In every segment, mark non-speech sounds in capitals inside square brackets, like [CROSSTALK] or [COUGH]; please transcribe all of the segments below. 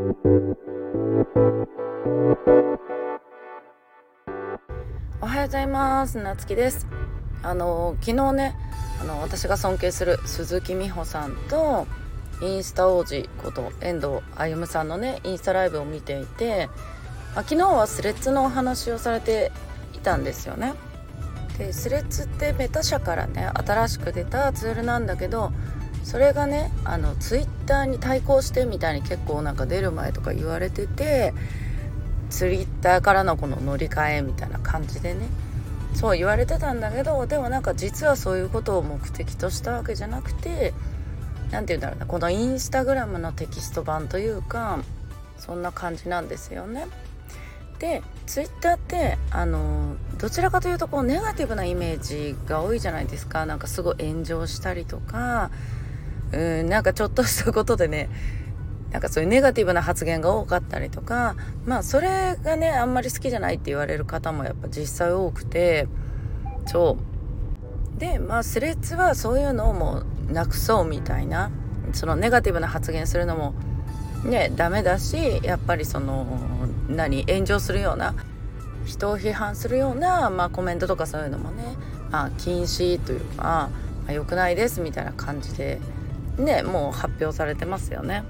おはようございます。なつきです。あの昨日ねあの私が尊敬する鈴木美穂さんとインスタ王子こと遠藤歩さんのねインスタライブを見ていて、まあ、昨日はスレッズのお話をされていたんですよね。でスレッズってメタ社からね新しく出たツールなんだけどそれがねあのツイッターに対抗してみたいに結構なんか出る前とか言われててツイッターからのこの乗り換えみたいな感じでねそう言われてたんだけどでもなんか実はそういうことを目的としたわけじゃなくて何て言うんだろうなこのインスタグラムのテキスト版というかそんな感じなんですよね。でツイッターってあのどちらかというとこうネガティブなイメージが多いじゃないですかなんかすごい炎上したりとかうんなんかちょっとしたことでねなんかそういうネガティブな発言が多かったりとかまあそれがねあんまり好きじゃないって言われる方もやっぱ実際多くてそう。でまあスレッズはそういうのをもうなくそうみたいなそのネガティブな発言するのもねダメだしやっぱりその何炎上するような人を批判するような、まあ、コメントとかそういうのもね、まあ、禁止というか、まあ、良くないですみたいな感じでねもう発表されてますよね。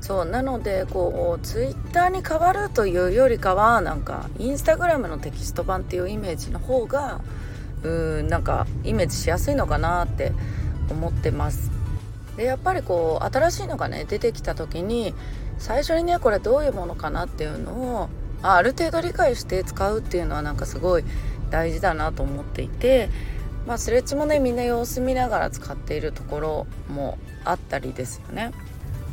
そうなのでこうツイッターに変わるというよりかはなんかインスタグラムのテキスト版っていうイメージの方がうーんなんかイメージしやすいのかなって思ってますでやっぱりこう新しいのがね出てきた時に最初にねこれどういうものかなっていうのをあある程度理解して使うっていうのはなんかすごい大事だなと思っていてまあスレッチもねみんな様子見ながら使っているところもあったりですよね。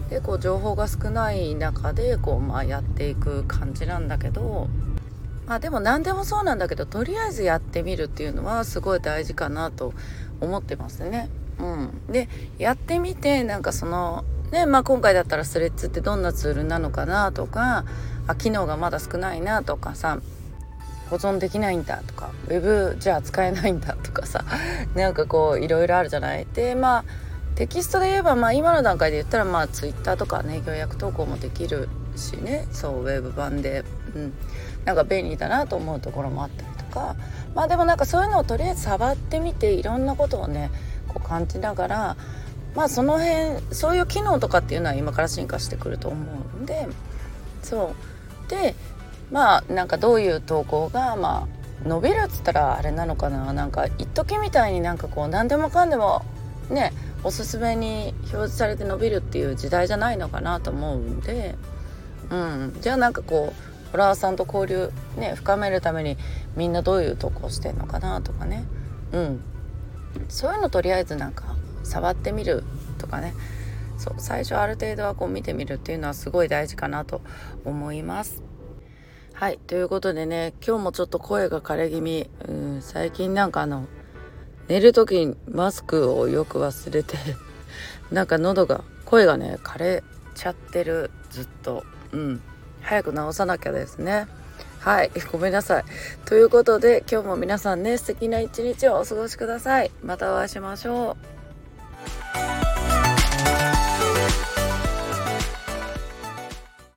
でこう情報が少ない中でこう、まあ、やっていく感じなんだけど、まあ、でも何でもそうなんだけどとりあえずやってみるっていうのはすごい大事かなと思ってますね。うん、でやってみてなんかそのねまあ、今回だったらスレッズってどんなツールなのかなとかあ機能がまだ少ないなとかさ保存できないんだとかウェブじゃあ使えないんだとかさ [LAUGHS] なんかこういろいろあるじゃない？でまあテキストで言えば、まあ、今の段階で言ったら、まあ、ツイッターとかね予約投稿もできるしね。そうウェブ版で、うん、なんか便利だなと思うところもあったりとか。まあでもなんかそういうのをとりあえず触ってみていろんなことをねこう感じながらまあその辺そういう機能とかっていうのは今から進化してくると思うんでそう。でまあなんかどういう投稿がまあ伸びるっつったらあれなのかな。なんか一時みたいになんかこう何でもかんでもねおすすめに表示されて伸びるっていう時代じゃないのかなと思うんで、うん、じゃあなんかこうフォロワーさんと交流ね深めるためにみんなどういう投稿してんのかなとかね、うん、そういうのとりあえずなんか触ってみるとかね。そう最初ある程度はこう見てみるっていうのはすごい大事かなと思います。はいということでね今日もちょっと声が枯れ気味、うん、最近なんかあの寝る時にマスクをよく忘れて [LAUGHS] なんか喉が声がね枯れちゃってる。ずっと。うん。早く治さなきゃですね。はいごめんなさい。ということで今日も皆さんね素敵な一日をお過ごしください。またお会いしましょう。